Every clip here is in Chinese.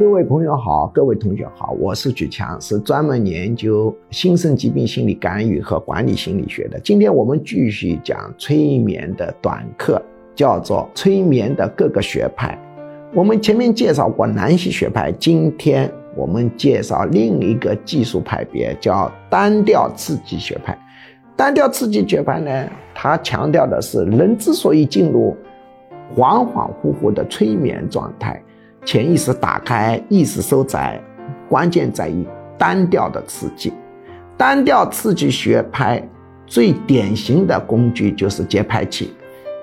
各位朋友好，各位同学好，我是举强，是专门研究新生疾病心理干预和管理心理学的。今天我们继续讲催眠的短课，叫做催眠的各个学派。我们前面介绍过南希学派，今天我们介绍另一个技术派别，叫单调刺激学派。单调刺激学派呢，它强调的是人之所以进入恍恍惚惚的催眠状态。潜意识打开，意识收窄，关键在于单调的刺激。单调刺激学派最典型的工具就是节拍器，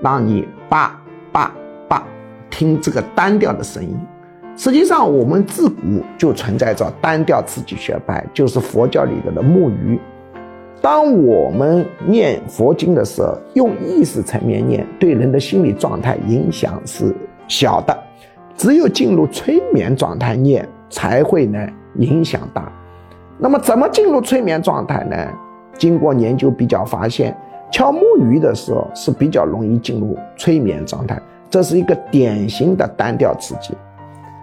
让你叭叭叭听这个单调的声音。实际上，我们自古就存在着单调刺激学派，就是佛教里头的木鱼。当我们念佛经的时候，用意识层面念，对人的心理状态影响是小的。只有进入催眠状态念才会呢影响大。那么怎么进入催眠状态呢？经过研究比较发现，敲木鱼的时候是比较容易进入催眠状态，这是一个典型的单调刺激。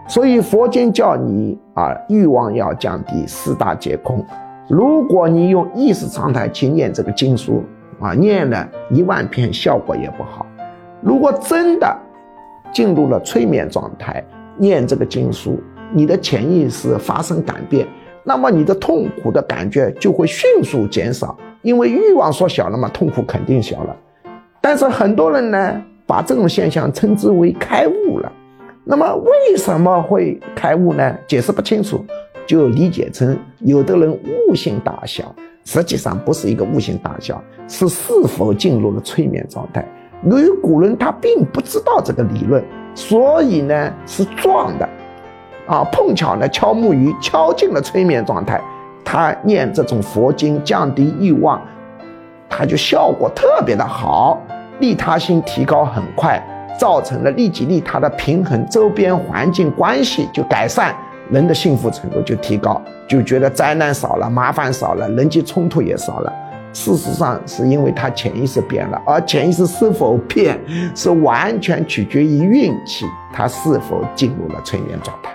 所以佛经叫你啊欲望要降低，四大皆空。如果你用意识状态去念这个经书啊，念了一万遍效果也不好。如果真的，进入了催眠状态，念这个经书，你的潜意识发生改变，那么你的痛苦的感觉就会迅速减少，因为欲望缩小了嘛，痛苦肯定小了。但是很多人呢，把这种现象称之为开悟了。那么为什么会开悟呢？解释不清楚，就理解成有的人悟性大小，实际上不是一个悟性大小，是是否进入了催眠状态。由于古人他并不知道这个理论，所以呢是撞的，啊，碰巧呢敲木鱼敲进了催眠状态，他念这种佛经降低欲望，他就效果特别的好，利他心提高很快，造成了利己利他的平衡，周边环境关系就改善，人的幸福程度就提高，就觉得灾难少了，麻烦少了，人际冲突也少了。事实上，是因为他潜意识变了，而潜意识是否变，是完全取决于运气，他是否进入了催眠状态。